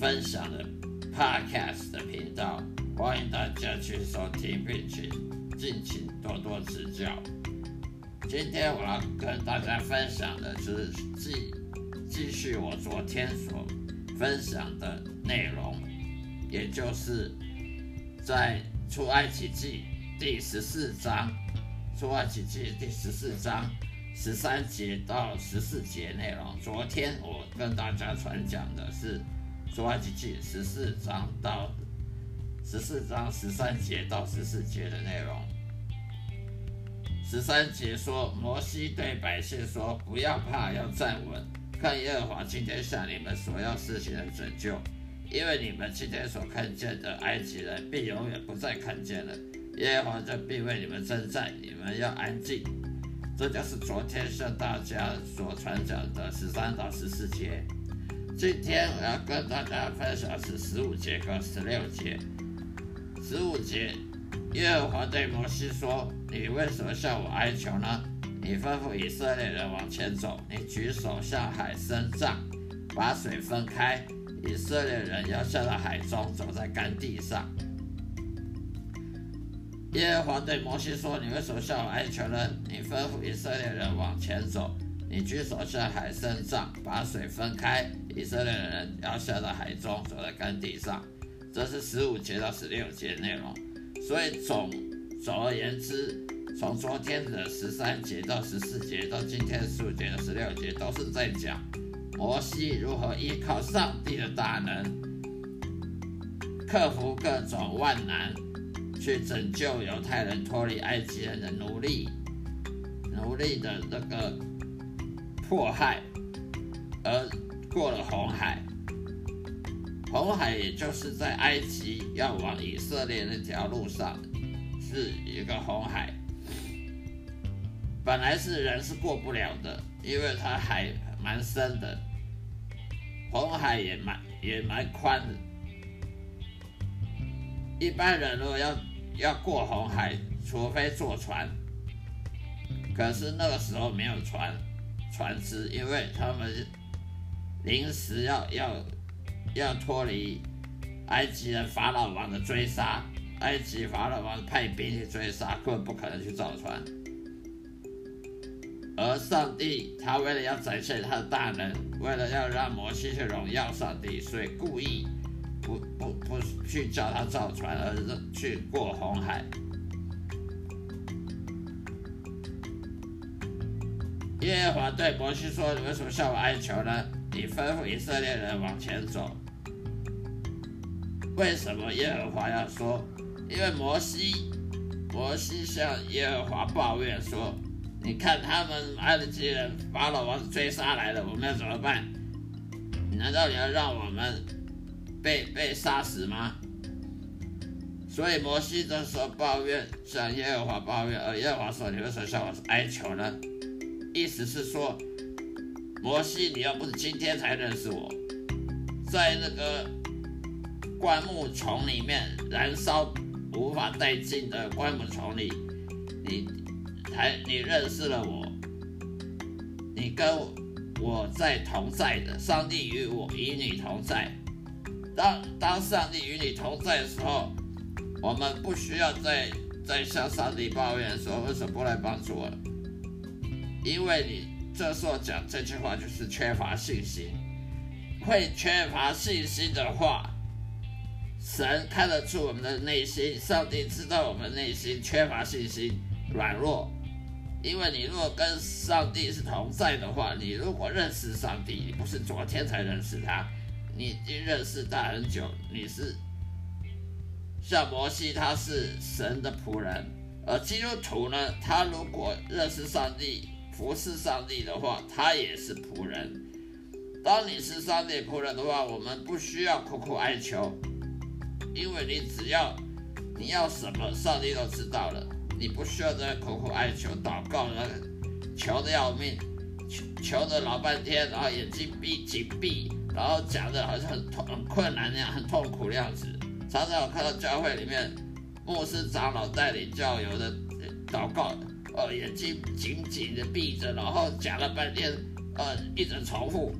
分享的 Podcast 的频道，欢迎大家去收听，并且敬请多多指教。今天我要跟大家分享的是继继续我昨天所分享的内容，也就是在出埃及记。第十四章，出埃及记第十四章十三节到十四节内容。昨天我跟大家传讲的是出埃及记十四章到十四章十三节到十四节的内容。十三节说，摩西对百姓说：“不要怕，要站稳，看耶和华今天向你们所要施行的拯救，因为你们今天所看见的埃及人，必永远不再看见了。”耶和华就必为你们征战，你们要安静。这就是昨天向大家所传讲的十三到十四节。今天我要跟大家分享是十五节和十六节。十五节，耶和华对摩西说：“你为什么向我哀求呢？你吩咐以色列人往前走，你举手向海伸杖，把水分开，以色列人要下到海中，走在干地上。”耶和华对摩西说：“你为什么向我哀求呢？你吩咐以色列人往前走，你举手向海伸杖，把水分开，以色列人要下到海中，走在干地上。”这是十五节到十六节内容。所以总总而言之，从昨天的十三节到十四节，到今天十五节到十六节，都是在讲摩西如何依靠上帝的大能，克服各种万难。去拯救犹太人脱离埃及人的奴隶，奴隶的那个迫害，而过了红海。红海也就是在埃及要往以色列那条路上，是一个红海。本来是人是过不了的，因为它海蛮深的，红海也蛮也蛮宽的。一般人如果要要过红海，除非坐船。可是那个时候没有船，船只，因为他们临时要要要脱离埃及人法老王的追杀，埃及法老王派兵去追杀，根本不可能去造船。而上帝他为了要展现他的大能，为了要让摩西去荣耀上帝，所以故意。不不不去叫他造船，而是去过红海。耶和华对摩西说：“你为什么向我哀求呢？你吩咐以色列人往前走。为什么耶和华要说？因为摩西，摩西向耶和华抱怨说：‘你看他们埃及人法老王追杀来了，我们要怎么办？难道你要让我们？’”被被杀死吗？所以摩西这时候抱怨，向耶和华抱怨，而耶和华说：“你为什么向我哀求呢？”意思是说，摩西，你要不是今天才认识我，在那个灌木丛里面燃烧无法带进的灌木丛里，你才你认识了我，你跟我在同在的，上帝与我与你同在。当当上帝与你同在的时候，我们不需要再再向上帝抱怨说为什么不来帮助我了，因为你这时候讲这句话就是缺乏信心。会缺乏信心的话，神看得出我们的内心，上帝知道我们内心缺乏信心、软弱。因为你如果跟上帝是同在的话，你如果认识上帝，你不是昨天才认识他。你已经认识他很久，你是像摩西，他是神的仆人，而基督徒呢，他如果认识上帝、服侍上帝的话，他也是仆人。当你是上帝仆人的话，我们不需要苦苦哀求，因为你只要你要什么，上帝都知道了，你不需要再苦苦哀求、祷告了，求的要命，求求的老半天，然后眼睛闭紧闭。然后讲的好像很痛、很困难那样，很痛苦的样子。常常我看到教会里面牧师长老带领教友的祷告，眼睛紧紧的闭着，然后讲了半天，呃，一直重复，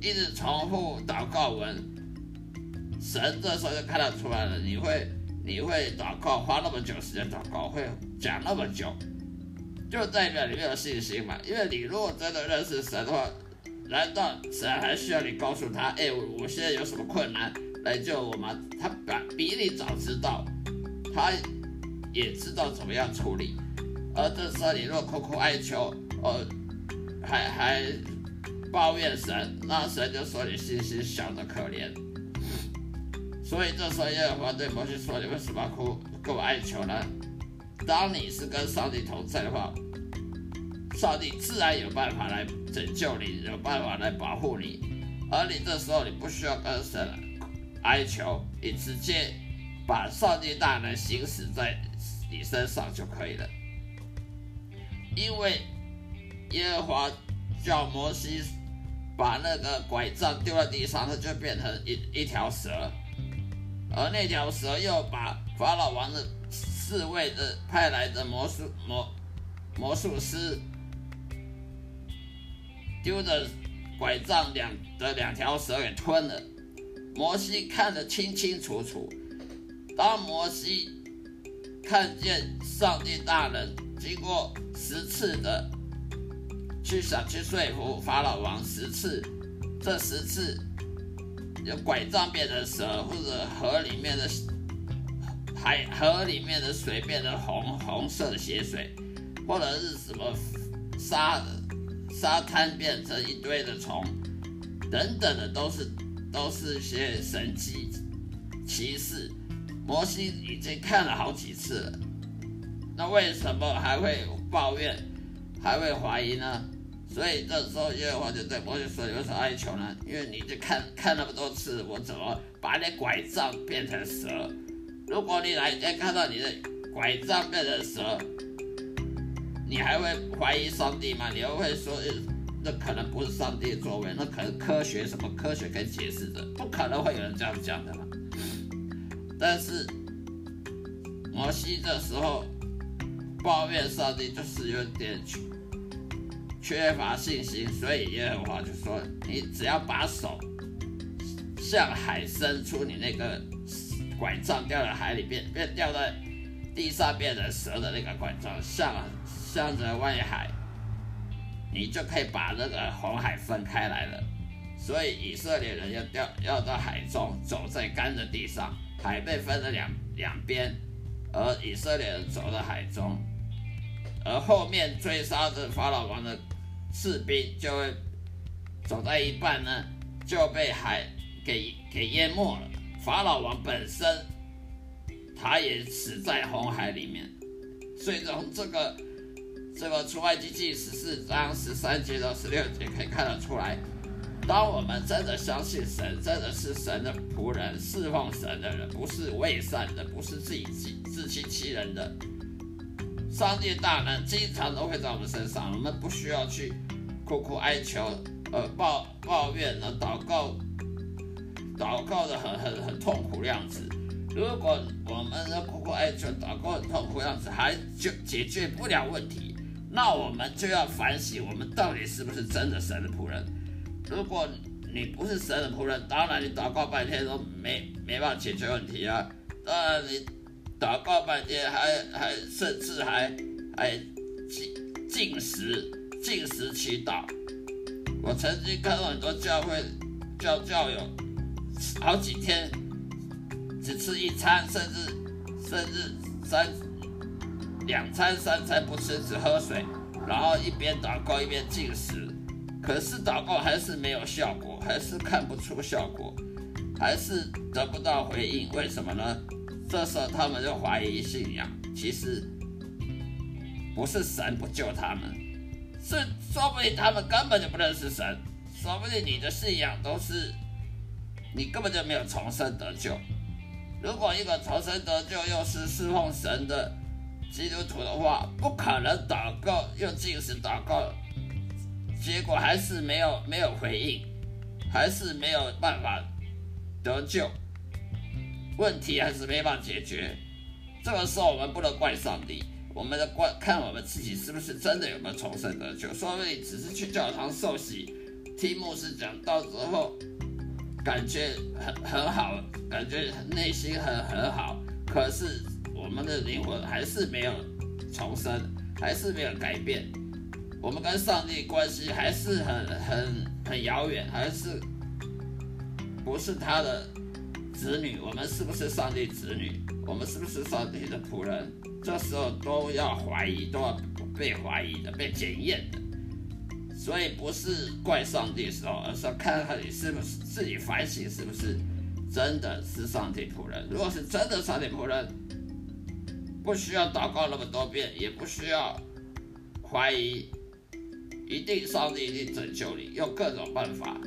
一直重复祷告文。神这时候就看得出来了，你会你会祷告，花那么久时间祷告，会讲那么久，就代表你没有信心嘛。因为你如果真的认识神的话，难道神还需要你告诉他，哎，我现在有什么困难来救我吗？他比比你早知道，他也知道怎么样处理。而这时候你若苦苦哀求，呃，还还抱怨神，那神就说你心心小的可怜。所以这时候耶和华对摩西说：“你为什么哭跟我哀求呢？当你是跟上帝同在的话，上帝自然有办法来拯救你，有办法来保护你。而你这时候你不需要跟神哀求，你直接把上帝大能行使在你身上就可以了。”因为耶和华叫摩西把那个拐杖丢在地上，它就变成一一条蛇，而那条蛇又把法老王的侍卫的派来的魔术魔魔术师丢的拐杖两的两条蛇给吞了。摩西看得清清楚楚，当摩西看见上帝大人经过。十次的去想去说服法老王十次，这十次有拐杖变成蛇，或者河里面的海河里面的水变成红红色的血水，或者是什么沙沙滩变成一堆的虫，等等的都是都是些神迹奇事。摩西已经看了好几次了，那为什么还会？抱怨还会怀疑呢，所以这时候耶和华就对摩西说：“你为什么哀求呢？因为你就看看那么多次，我怎么把你拐杖变成蛇？如果你哪一天看到你的拐杖变成蛇，你还会怀疑上帝吗？你又会说，那可能不是上帝的作为，那可能科学什么科学可以解释的，不可能会有人这样讲的嘛。但是摩西这时候。抱怨上帝就是有点缺乏信心，所以耶和华就说：“你只要把手向海伸出，你那个拐杖掉在海里边，变掉在地上变成蛇的那个拐杖，向向着外海，你就可以把那个红海分开来了。所以以色列人要掉要到海中，走在干的地上，海被分了两两边，而以色列人走到海中。”而后面追杀着法老王的士兵就会走在一半呢，就被海给给淹没了。法老王本身他也死在红海里面。所以从这个这个出埃及记十四章十三节到十六节可以看得出来，当我们真的相信神，真的是神的仆人，侍奉神的人，不是伪善的，不是自己自自欺欺人的。上帝大能经常都会在我们身上，我们不需要去苦苦哀求，呃，抱抱怨呢，祷告，祷告的很很很痛苦的样子。如果我们的苦苦哀求、祷告很痛苦样子，还就解决不了问题，那我们就要反省，我们到底是不是真的神的仆人？如果你不是神的仆人，当然你祷告半天都没没办法解决问题啊，当然你。祷告半天，还还甚至还还进进食进食祈祷。我曾经看到很多教会教教友好几天只吃一餐，甚至甚至三两餐三餐不吃，只喝水，然后一边祷告一边进食。可是祷告还是没有效果，还是看不出效果，还是得不到回应。为什么呢？这时候他们就怀疑信仰，其实不是神不救他们，是说不定他们根本就不认识神，说不定你的信仰都是你根本就没有重生得救。如果一个重生得救又是侍奉神的基督徒的话，不可能祷告又进食祷告，结果还是没有没有回应，还是没有办法得救。问题还是没办法解决，这个时候我们不能怪上帝，我们的观看我们自己是不是真的有没有重生得救？说不定只是去教堂受洗，听牧师讲到时候，感觉很很好，感觉内心很很好，可是我们的灵魂还是没有重生，还是没有改变，我们跟上帝关系还是很很很遥远，还是不是他的子女？我们是不是上帝子女？我们是不是上帝的仆人？这时候都要怀疑，都要被怀疑的，被检验的。所以不是怪上帝的时候，而是要看看你是不是自己反省，是不是真的是上帝仆人。如果是真的上帝仆人，不需要祷告那么多遍，也不需要怀疑，一定上帝一定拯救你，用各种办法。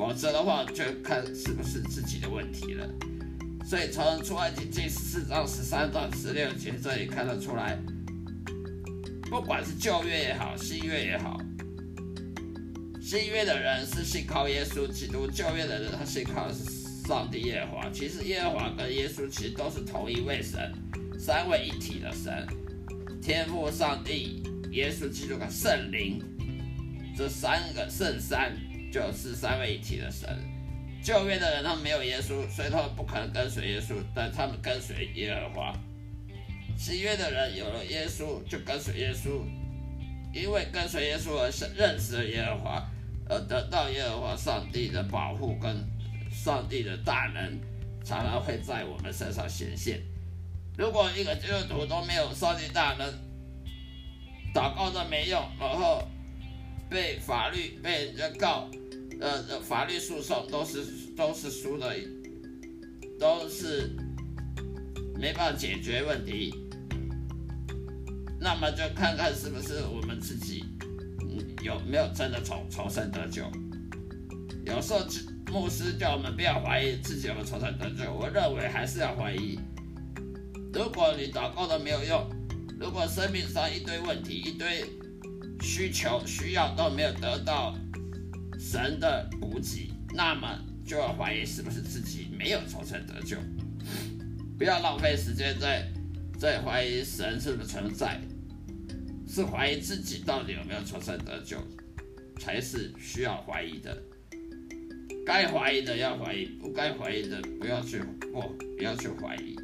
否则的话，就看是不是自己的问题了。所以从出埃及记十四章十三到十六节这里看得出来，不管是旧约也好，新约也好，新约的人是信靠耶稣基督，旧约的人他信靠上帝耶和华。其实耶和华跟耶稣其实都是同一位神，三位一体的神，天父上帝、耶稣基督跟圣灵，这三个圣三就是三位一体的神。旧约的人，他们没有耶稣，所以他们不可能跟随耶稣，但他们跟随耶和华。新约的人有了耶稣，就跟随耶稣，因为跟随耶稣而认识了耶和华，而得到耶和华上帝的保护跟上帝的大能，常常会在我们身上显现。如果一个基督徒都没有上帝大能，祷告都没用，然后被法律被人家告。呃，法律诉讼都是都是输的，都是没办法解决问题。那么就看看是不是我们自己有没有真的重重生得救。有时候牧师叫我们不要怀疑自己有没有重生得救，我认为还是要怀疑。如果你祷告都没有用，如果生命上一堆问题、一堆需求、需要都没有得到。神的补给，那么就要怀疑是不是自己没有重生得救，不要浪费时间在在怀疑神是不是存在，是怀疑自己到底有没有重生得救，才是需要怀疑的。该怀疑的要怀疑，不该怀疑的不要去不不要去怀疑。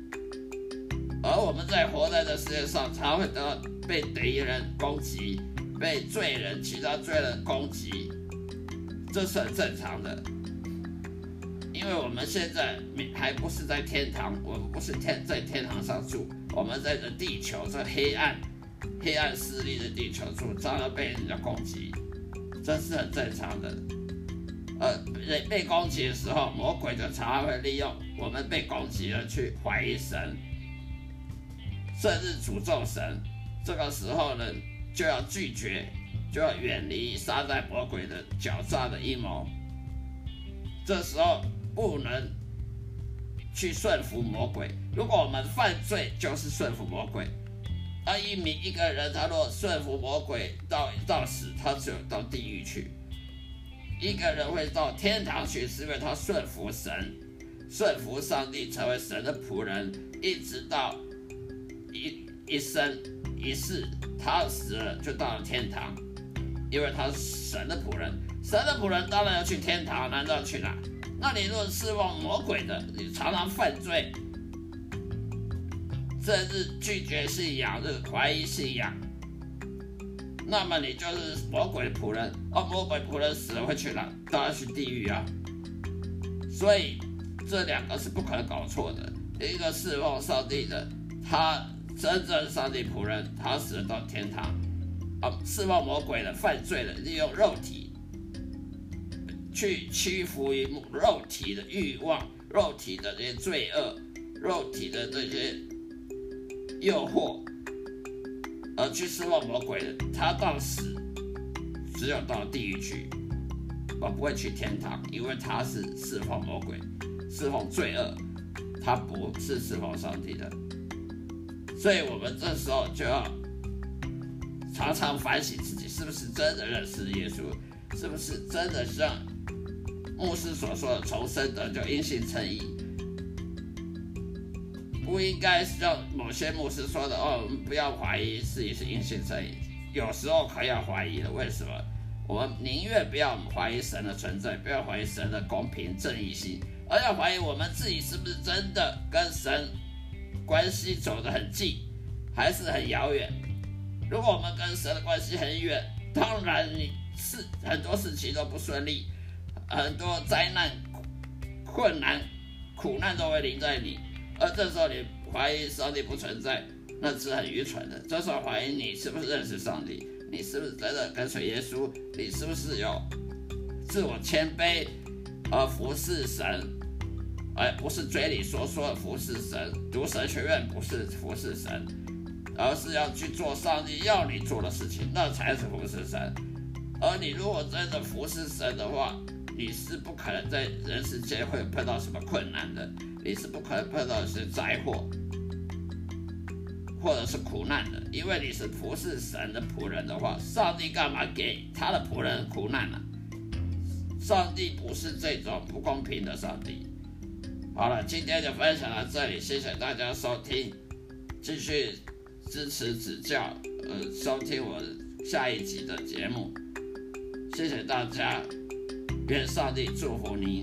而我们在活在这世界上，常会得被敌人攻击，被罪人、其他罪人攻击。这是很正常的，因为我们现在还不是在天堂，我们不是天在天堂上住，我们在这地球这黑暗、黑暗势力的地球住，常常被人家攻击，这是很正常的。呃，被被攻击的时候，魔鬼就常常会利用我们被攻击了去怀疑神，甚至诅咒神。这个时候呢，就要拒绝。就要远离撒旦魔鬼的狡诈的阴谋。这时候不能去顺服魔鬼。如果我们犯罪，就是顺服魔鬼。而一名一个人，他若顺服魔鬼到到死，他只有到地狱去。一个人会到天堂去，是因为他顺服神，顺服上帝，成为神的仆人，一直到一一生于是，他死了就到了天堂。因为他是神的仆人，神的仆人当然要去天堂，难道去哪？那你若是望魔鬼的，你常常犯罪，这是拒绝信仰，这是怀疑信仰，那么你就是魔鬼仆人。而魔鬼仆人死了会去哪？当然去地狱啊！所以这两个是不可能搞错的。一个侍奉上帝的，他真正上帝仆人，他死了到天堂。啊，释放魔鬼的、犯罪的，利用肉体去屈服于肉体的欲望、肉体的这些罪恶、肉体的这些诱惑，而去释放魔鬼的，他到死只有到地狱去，我不会去天堂，因为他是释放魔鬼、释放罪恶，他不是释放上帝的，所以我们这时候就要。常常反省自己是不是真的认识耶稣，是不是真的像牧师所说的重生的，就因信称义。不应该是像某些牧师说的哦，我们不要怀疑自己是因信称义，有时候还要怀疑的。为什么？我们宁愿不要怀疑神的存在，不要怀疑神的公平正义性，而要怀疑我们自己是不是真的跟神关系走得很近，还是很遥远。如果我们跟神的关系很远，当然你是很多事情都不顺利，很多灾难、困难、苦难都会临在你。而这时候你怀疑上帝不存在，那是很愚蠢的。这时候怀疑你是不是认识上帝，你是不是真的跟随耶稣，你是不是有自我谦卑而服侍神，而不是嘴里说说服侍神，读神学院不是服侍神，而是要去做上帝要你做的事情，那才是服侍神。而你如果真的服侍神的话，你是不可能在人世间会碰到什么困难的。你是不可能碰到一些灾祸，或者是苦难的，因为你是服侍神的仆人的话，上帝干嘛给他的仆人苦难呢？上帝不是这种不公平的上帝。好了，今天就分享到这里，谢谢大家收听，继续支持指教，呃，收听我下一集的节目，谢谢大家，愿上帝祝福你。